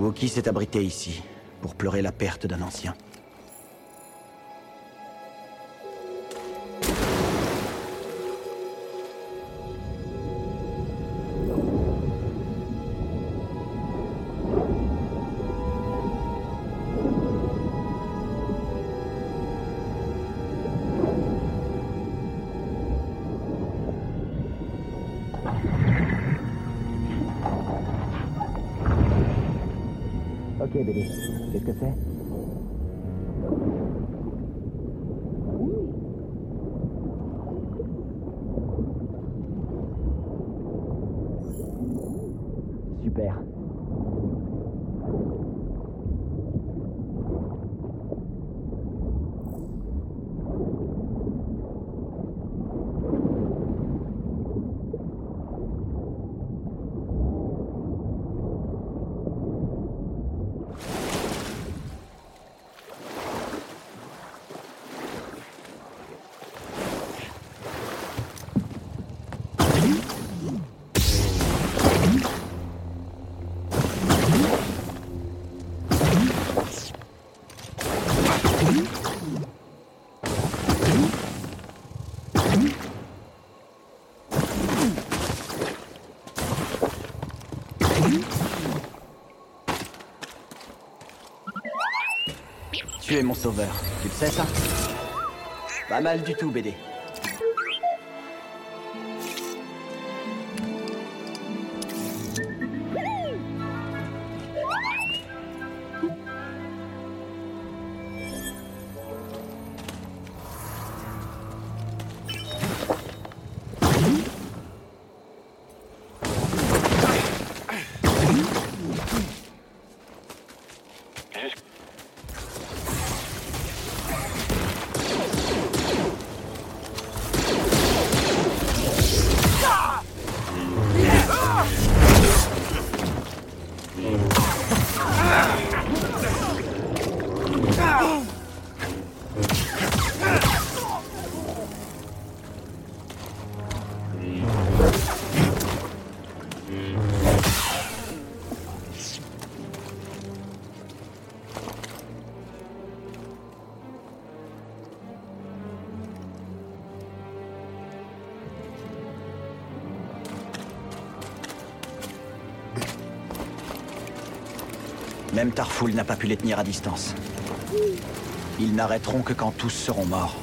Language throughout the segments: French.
Wookie s'est abrité ici, pour pleurer la perte d'un ancien. Qu'est-ce que c'est mon sauveur. Tu le sais, ça? Pas mal du tout, BD. Même Tarfoul n'a pas pu les tenir à distance. Ils n'arrêteront que quand tous seront morts.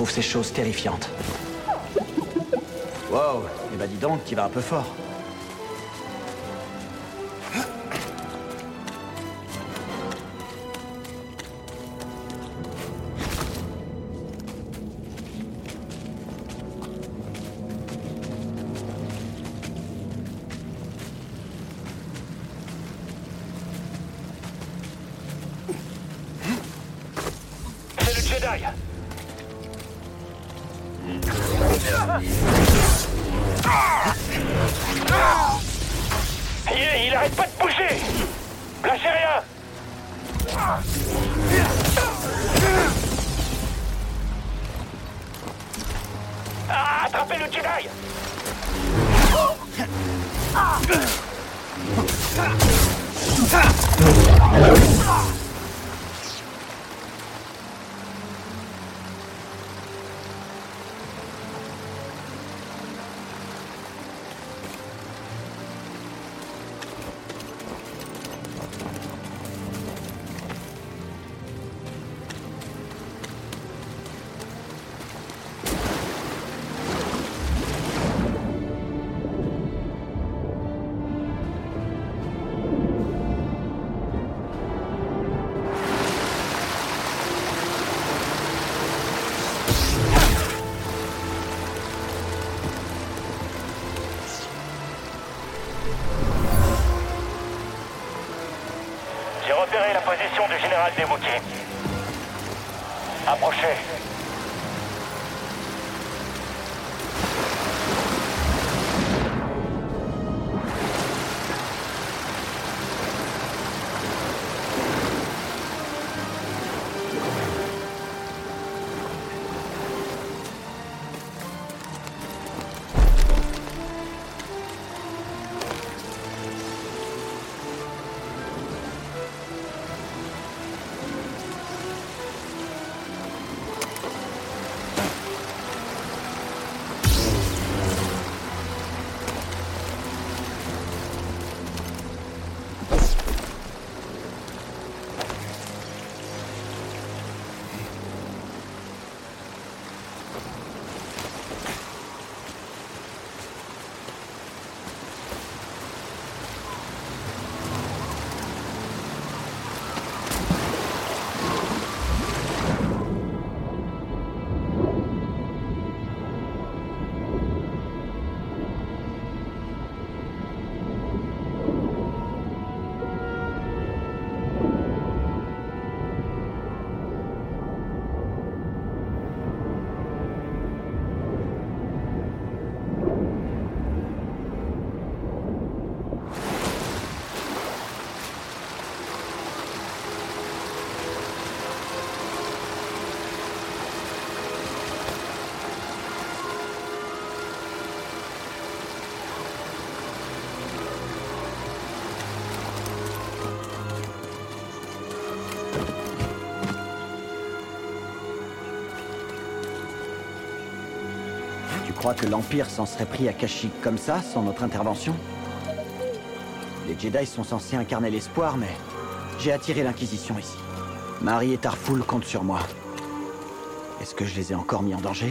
Trouve ces choses terrifiantes. Wow, eh ben dis donc, tu vas un peu fort. Des Wookiees. Approchez. Crois que l'Empire s'en serait pris à Kashyyyk comme ça, sans notre intervention Les Jedi sont censés incarner l'espoir, mais j'ai attiré l'Inquisition ici. Marie et Tarful comptent sur moi. Est-ce que je les ai encore mis en danger?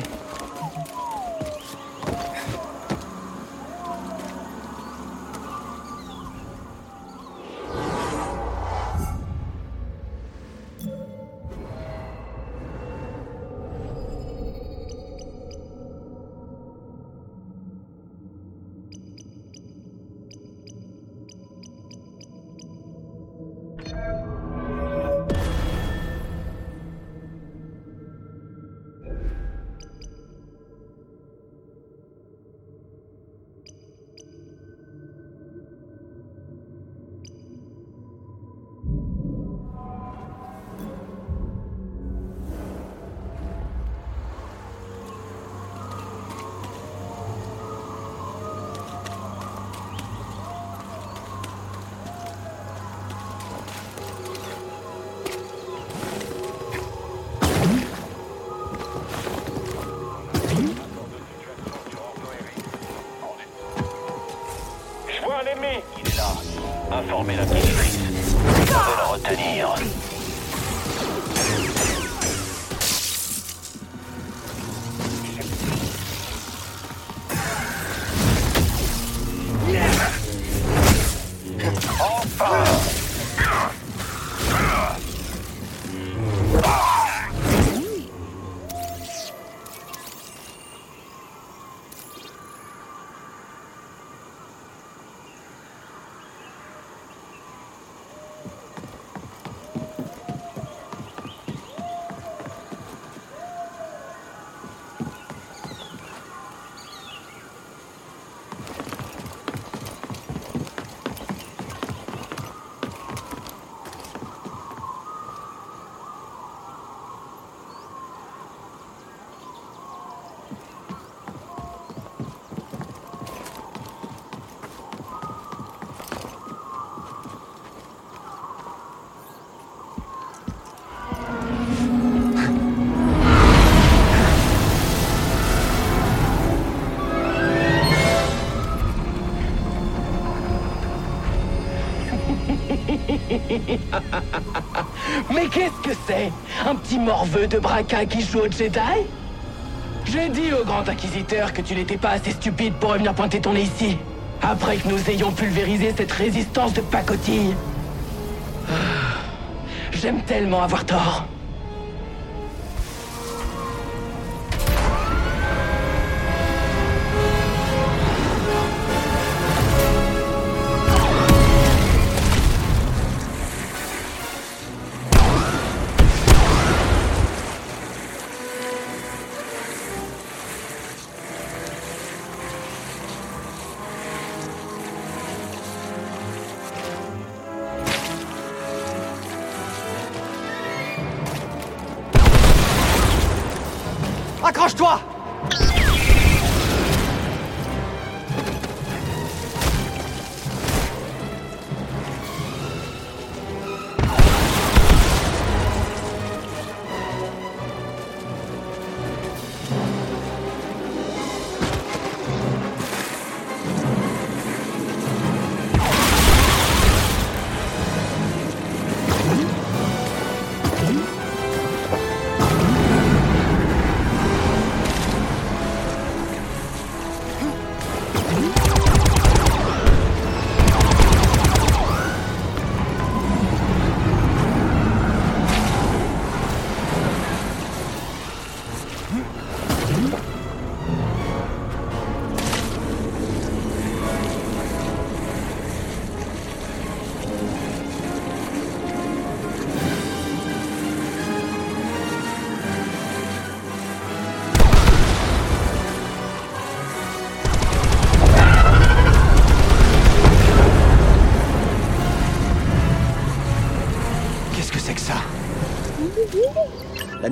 Informez la Un petit morveux de braquin qui joue au Jedi J'ai dit au grand inquisiteur que tu n'étais pas assez stupide pour revenir pointer ton nez ici. Après que nous ayons pulvérisé cette résistance de pacotille. Ah, J'aime tellement avoir tort.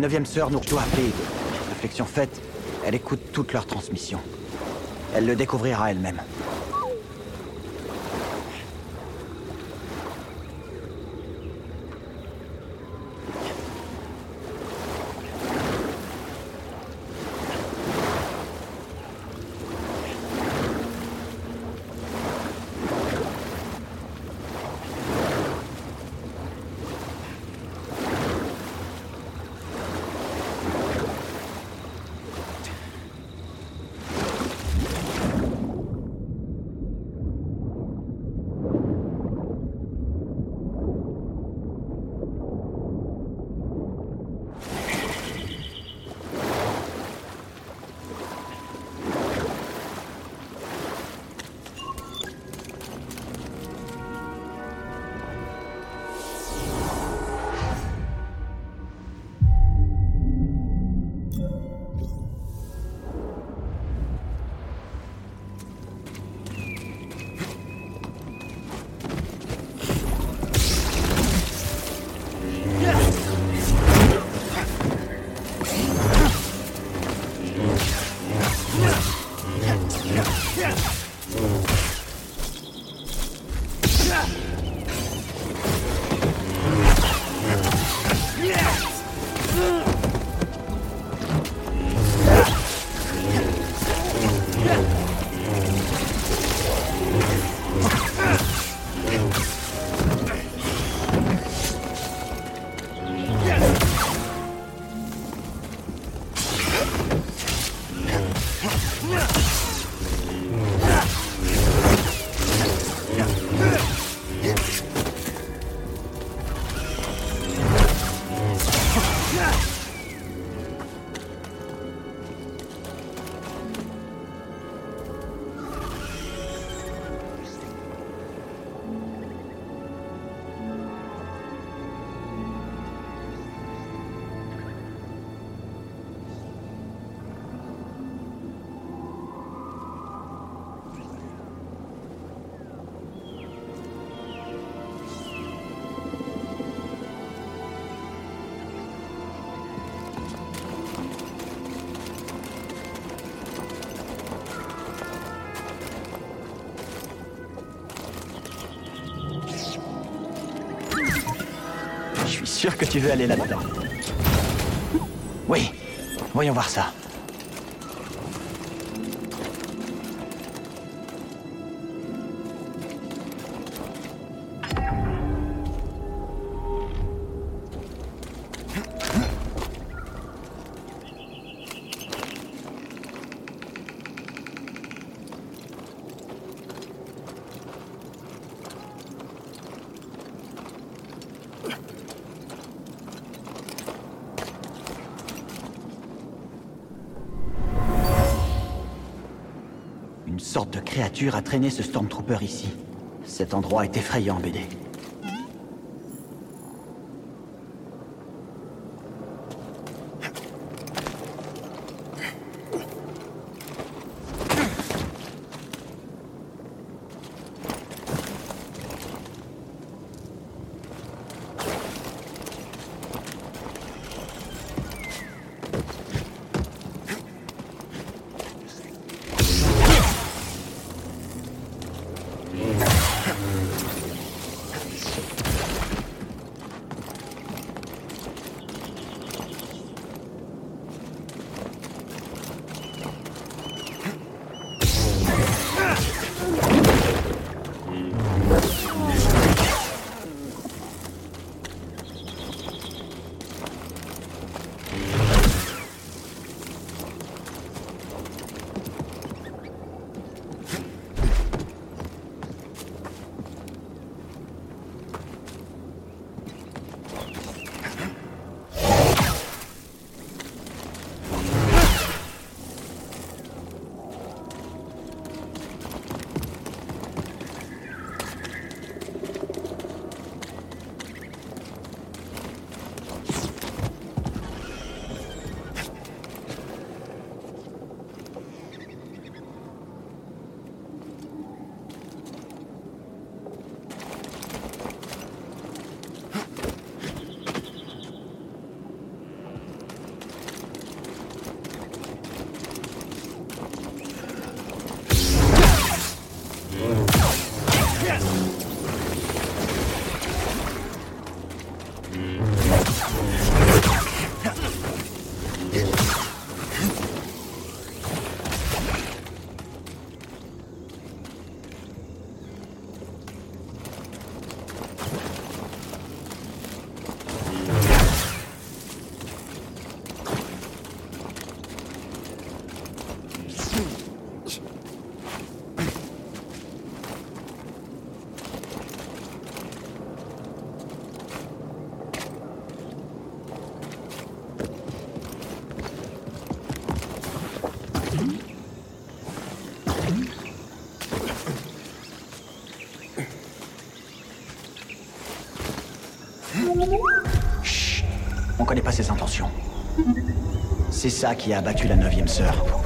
Neuvième sœur nous doit appeler. Réflexion faite, elle écoute toutes leurs transmissions. Elle le découvrira elle-même. Sûr que tu veux aller là-dedans. Oui, voyons voir ça. Créature a traîné ce Stormtrooper ici. Cet endroit est effrayant, BD. Connaît pas ses intentions. C'est ça qui a abattu la neuvième sœur.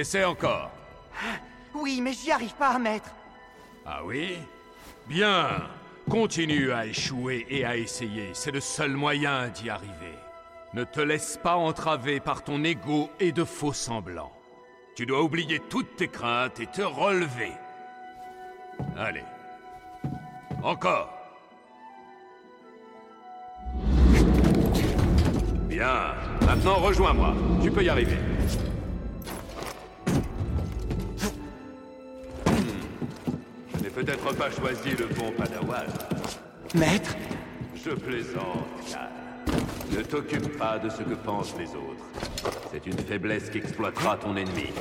Essaie encore. Oui, mais j'y arrive pas, maître. Ah oui? Bien. Continue à échouer et à essayer. C'est le seul moyen d'y arriver. Ne te laisse pas entraver par ton ego et de faux semblants. Tu dois oublier toutes tes craintes et te relever. Allez. Encore. Bien. Maintenant, rejoins-moi. Tu peux y arriver. Peut-être pas choisi le bon padawan. Maître? Je plaisante, Cal. Ne t'occupe pas de ce que pensent les autres. C'est une faiblesse qu'exploitera ton ennemi.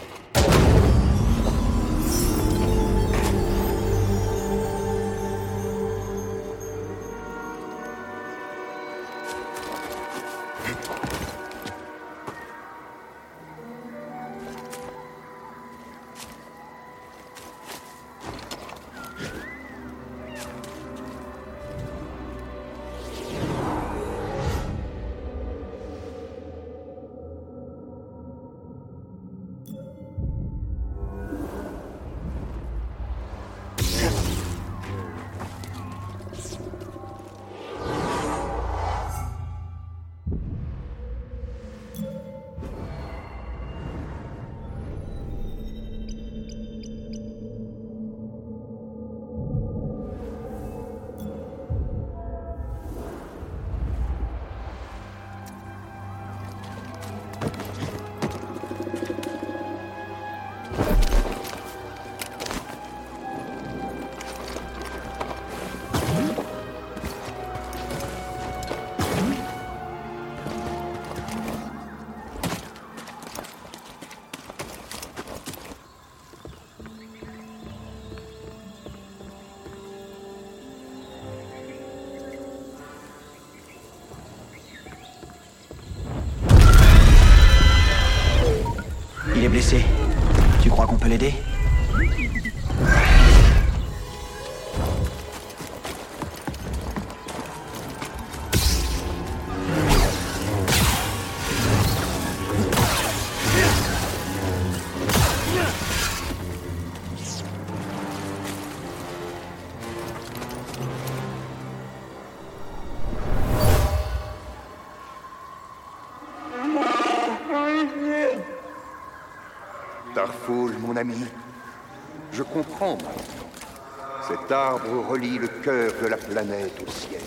Ami, je comprends maintenant. Cet arbre relie le cœur de la planète au ciel.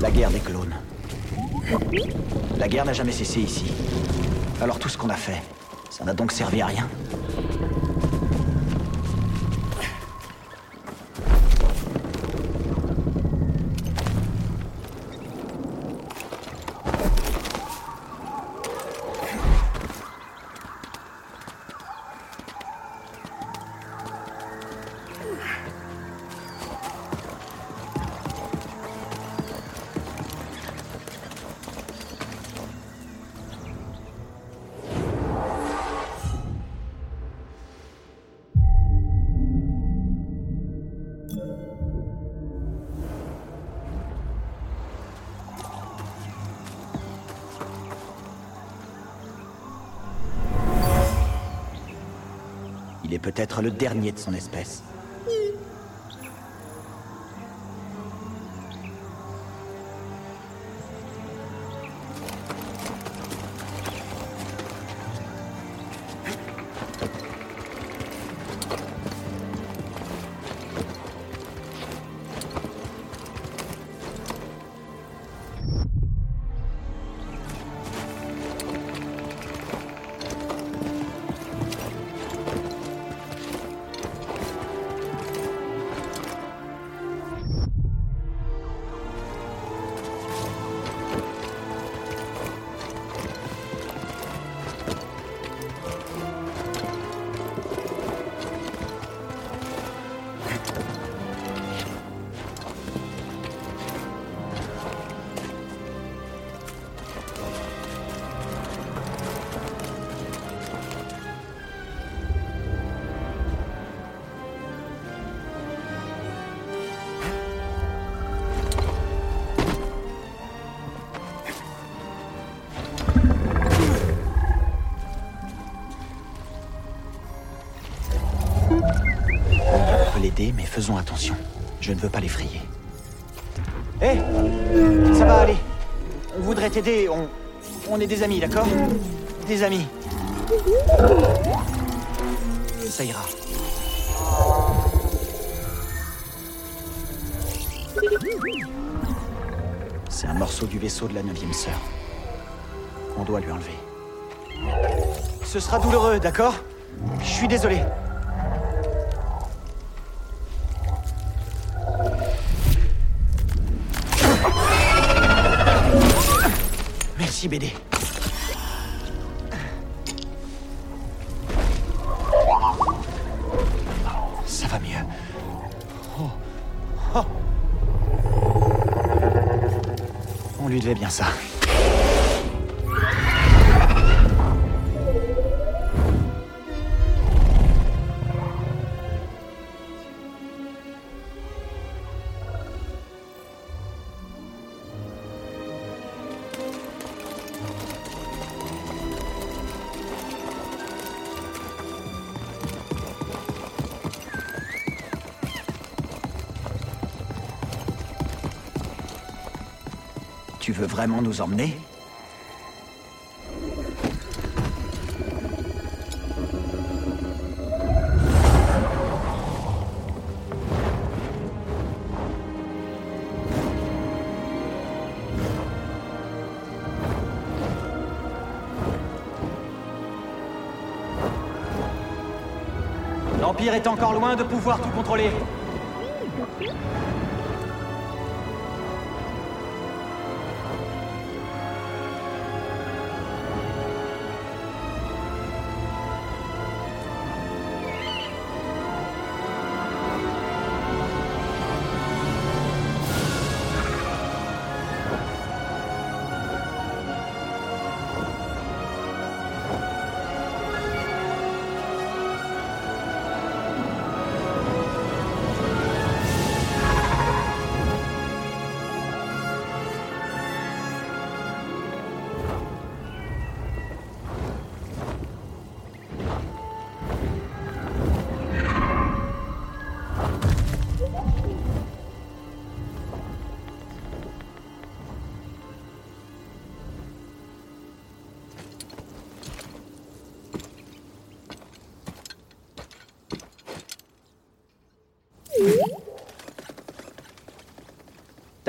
La guerre des clones. La guerre n'a jamais cessé ici. Alors tout ce qu'on a fait, ça n'a donc servi à rien Peut-être le dernier de son espèce. Faisons attention. Je ne veux pas l'effrayer. Hé Ça va aller. On voudrait t'aider, on... On est des amis, d'accord? Des amis. Ça ira. C'est un morceau du vaisseau de la neuvième sœur. On doit lui enlever. Ce sera douloureux, d'accord? Je suis désolé. Merci, BD. Ça Tu veux vraiment nous emmener? L'Empire est encore loin de pouvoir tout contrôler.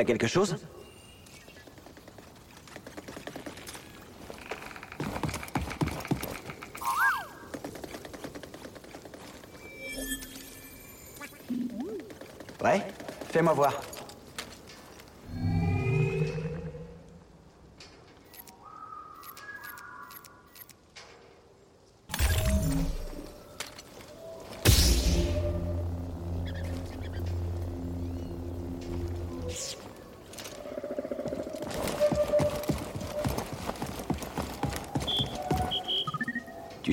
Quelque chose?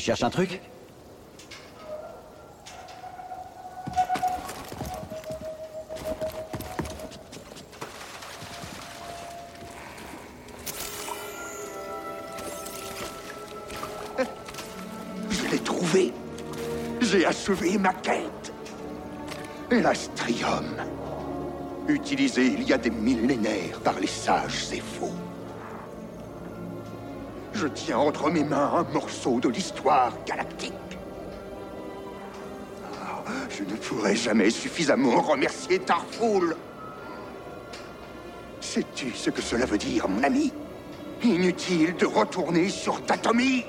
Cherches un truc Je l'ai trouvé. J'ai achevé ma quête. L'astrium. Utilisé il y a des millénaires par les sages et faux. Je tiens entre mes mains un morceau de l'histoire galactique. Ah, je ne pourrai jamais suffisamment remercier Tarfoul. Sais-tu ce que cela veut dire, mon ami? Inutile de retourner sur Tatomir.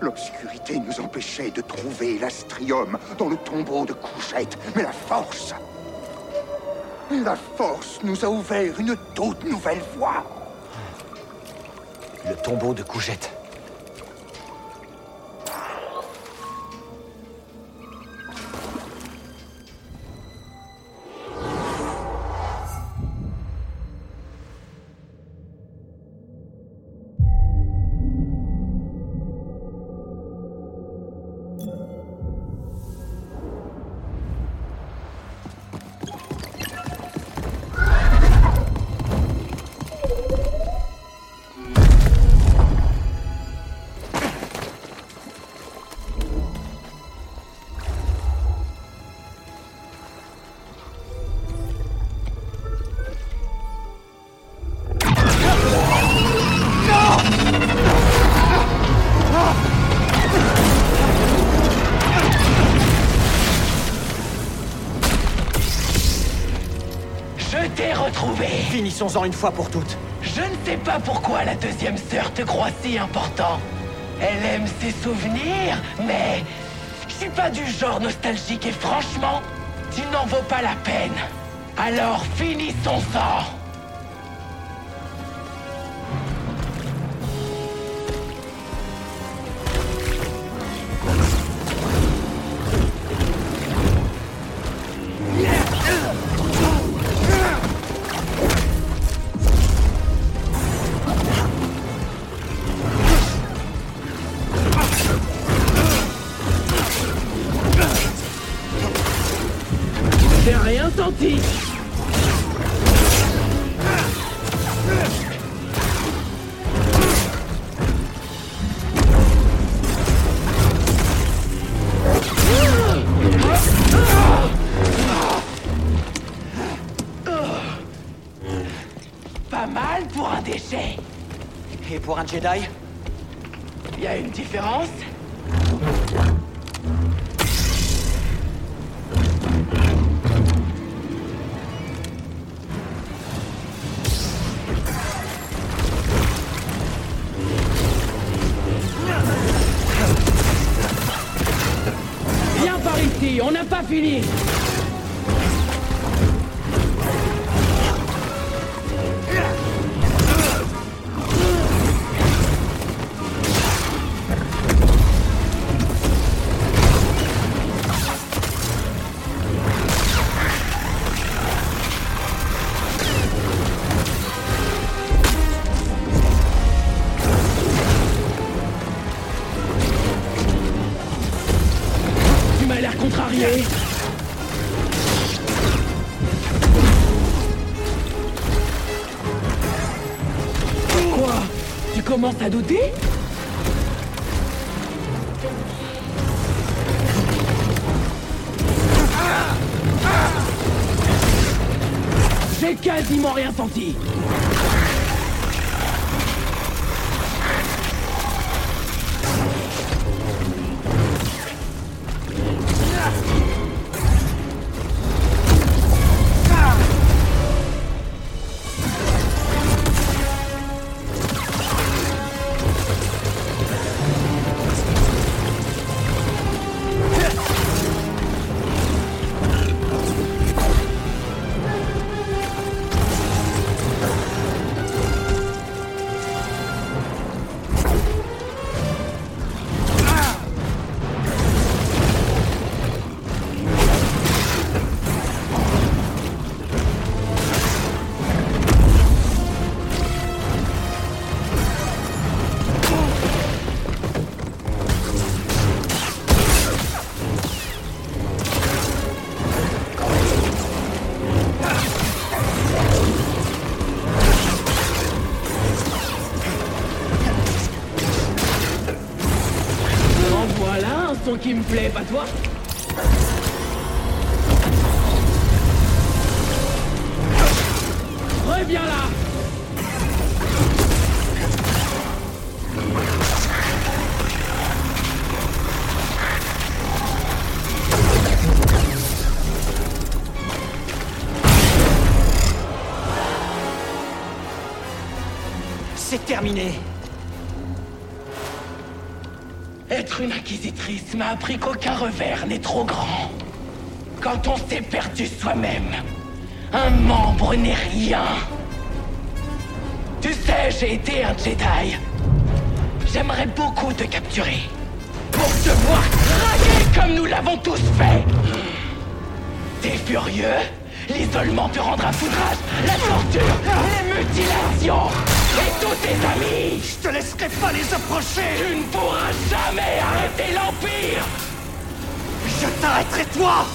L'obscurité nous empêchait de trouver l'astrium dans le tombeau de Couchette, mais la force... La force nous a ouvert une toute nouvelle voie. Le tombeau de Cougette. Finissons-en une fois pour toutes. Je ne sais pas pourquoi la deuxième sœur te croit si important. Elle aime ses souvenirs, mais je suis pas du genre nostalgique et franchement, tu n'en vaux pas la peine. Alors finissons-en Jedi. Y a une différence contrarié. Quoi? Tu commences à douter? J'ai quasiment rien senti qui me plaît, pas toi. Reviens là. C'est terminé. Être une m'a appris qu'aucun revers n'est trop grand. Quand on s'est perdu soi-même, un membre n'est rien. Tu sais, j'ai été un Jedi. J'aimerais beaucoup te capturer. Pour te voir craquer comme nous l'avons tous fait. T'es furieux? L'isolement te rendra foudrage, la torture, les mutilations et tous tes amis Je te laisserai pas les approcher Tu ne pourras jamais arrêter l'Empire Je t'arrêterai toi.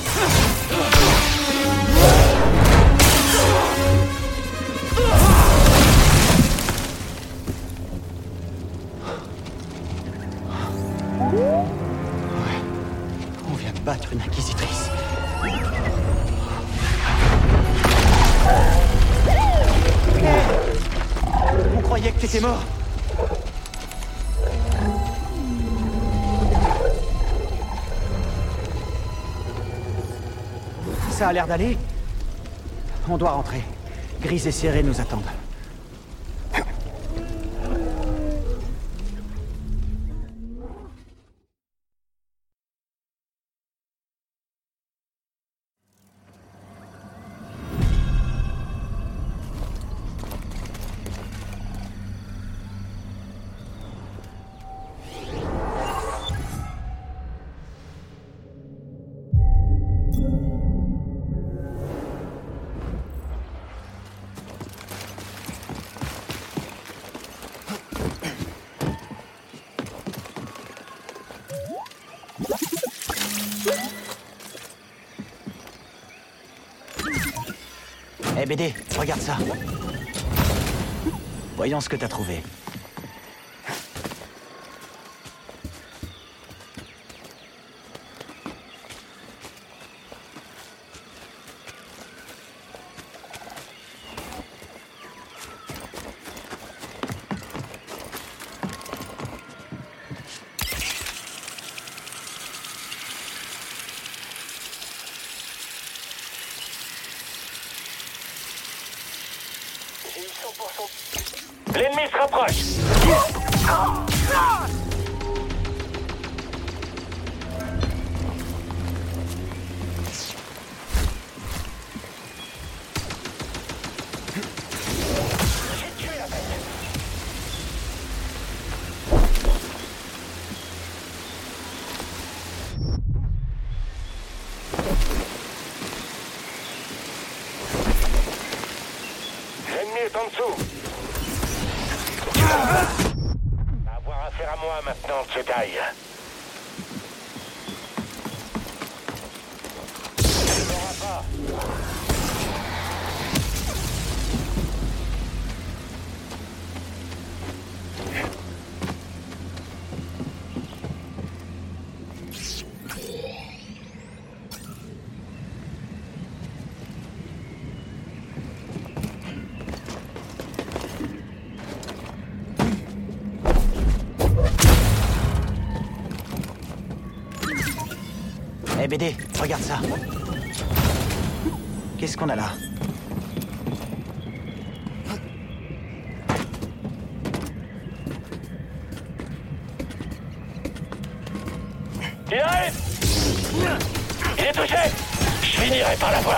On vient de battre une inquisitrice. On croyait que t'étais mort. Ça a l'air d'aller. On doit rentrer. Grise et Serré nous attendent. BD, regarde ça. Voyons ce que t'as trouvé. En dessous Avoir affaire à moi maintenant, Jedi. BD, regarde ça. Qu'est-ce qu'on a là Il arrive Il est touché Je finirai par l'avoir.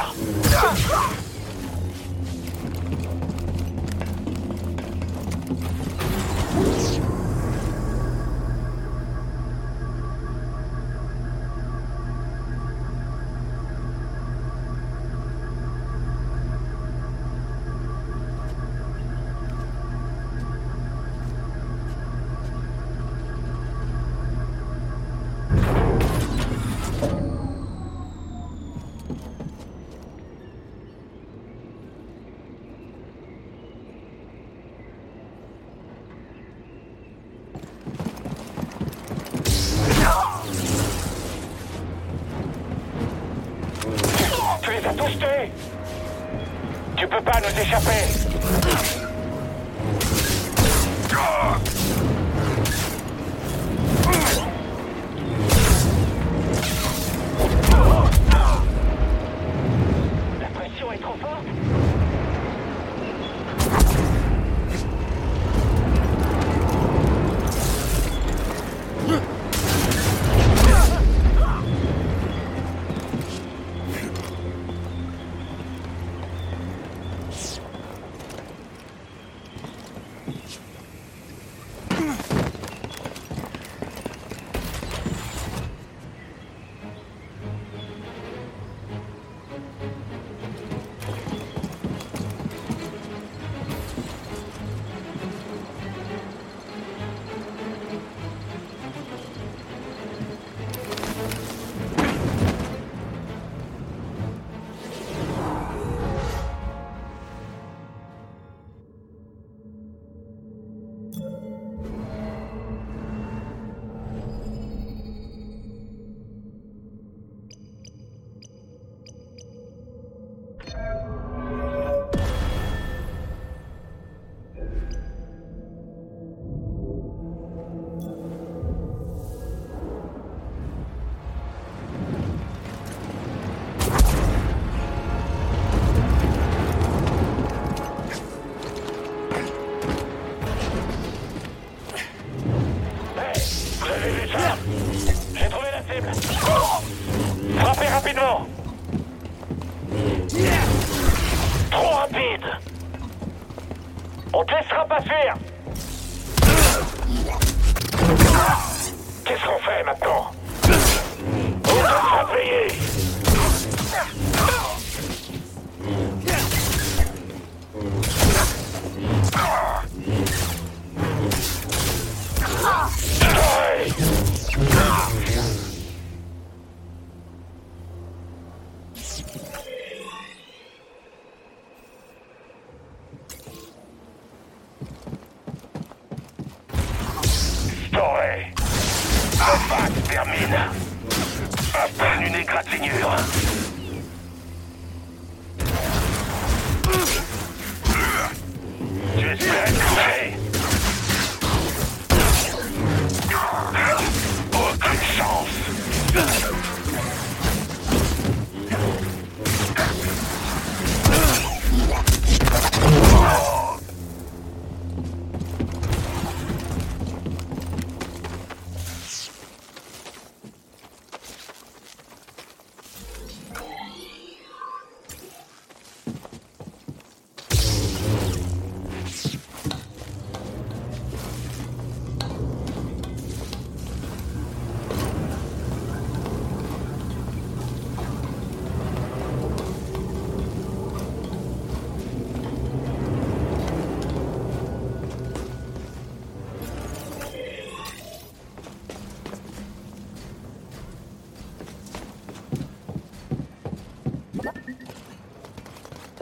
Tu peux pas nous échapper.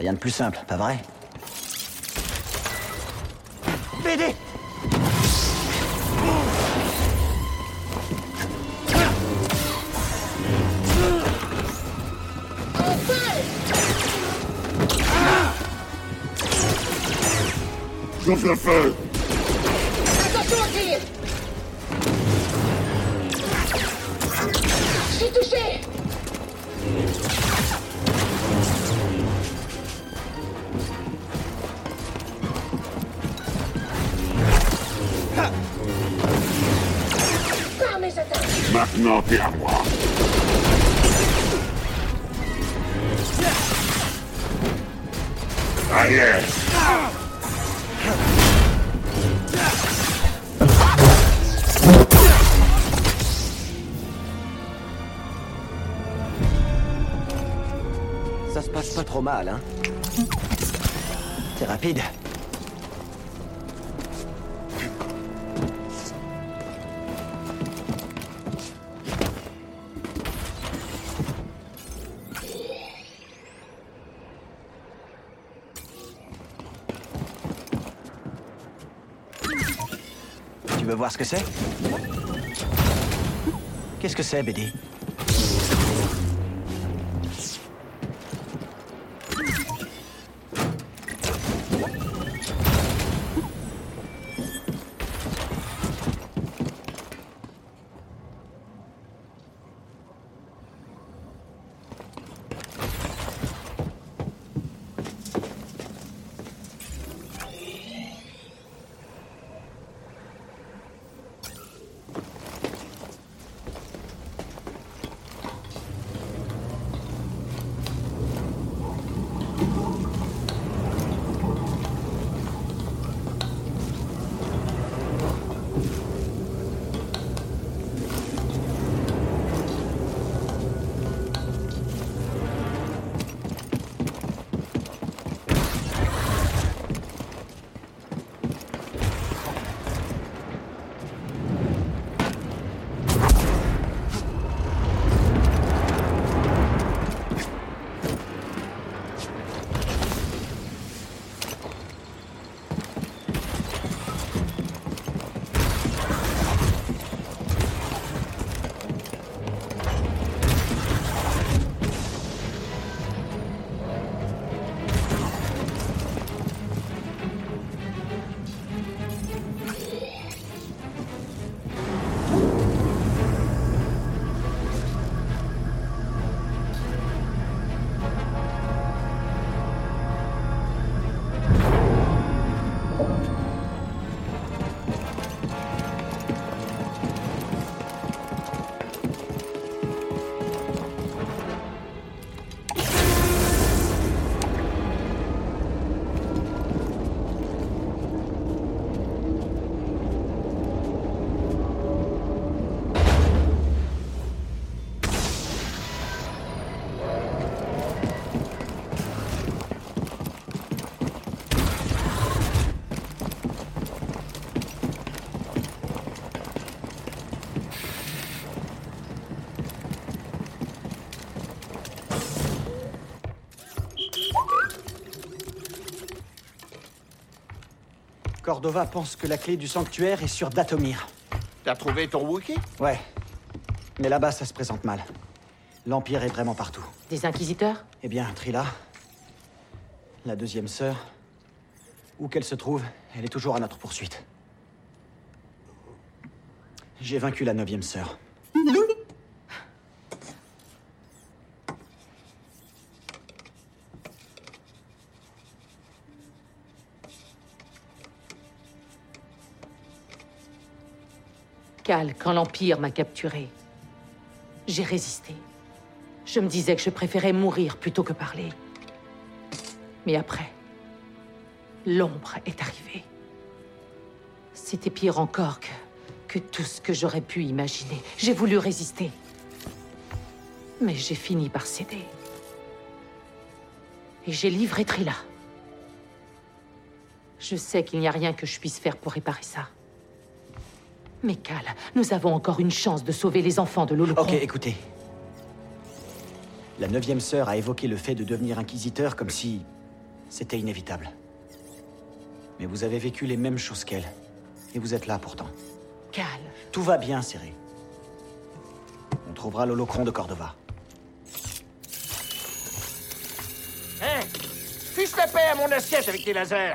rien de plus simple, pas vrai BD Souffle le feu C'est rapide. Tu veux voir ce que c'est? Qu'est-ce que c'est, BD Cordova pense que la clé du sanctuaire est sur Datomir. T'as trouvé ton Wookie Ouais. Mais là-bas, ça se présente mal. L'Empire est vraiment partout. Des inquisiteurs? Eh bien, Trilla, la deuxième sœur, où qu'elle se trouve, elle est toujours à notre poursuite. J'ai vaincu la neuvième sœur. Quand l'Empire m'a capturé, j'ai résisté. Je me disais que je préférais mourir plutôt que parler. Mais après, l'ombre est arrivée. C'était pire encore que, que tout ce que j'aurais pu imaginer. J'ai voulu résister. Mais j'ai fini par céder. Et j'ai livré Trilla. Je sais qu'il n'y a rien que je puisse faire pour réparer ça. Mais Cal, nous avons encore une chance de sauver les enfants de l'Holocron. Ok, écoutez. La neuvième sœur a évoqué le fait de devenir inquisiteur comme si c'était inévitable. Mais vous avez vécu les mêmes choses qu'elle. Et vous êtes là pourtant. Cal, Tout va bien, Serré. On trouvera l'holocron de Cordova. Hein Fiche la paix à mon assiette avec tes lasers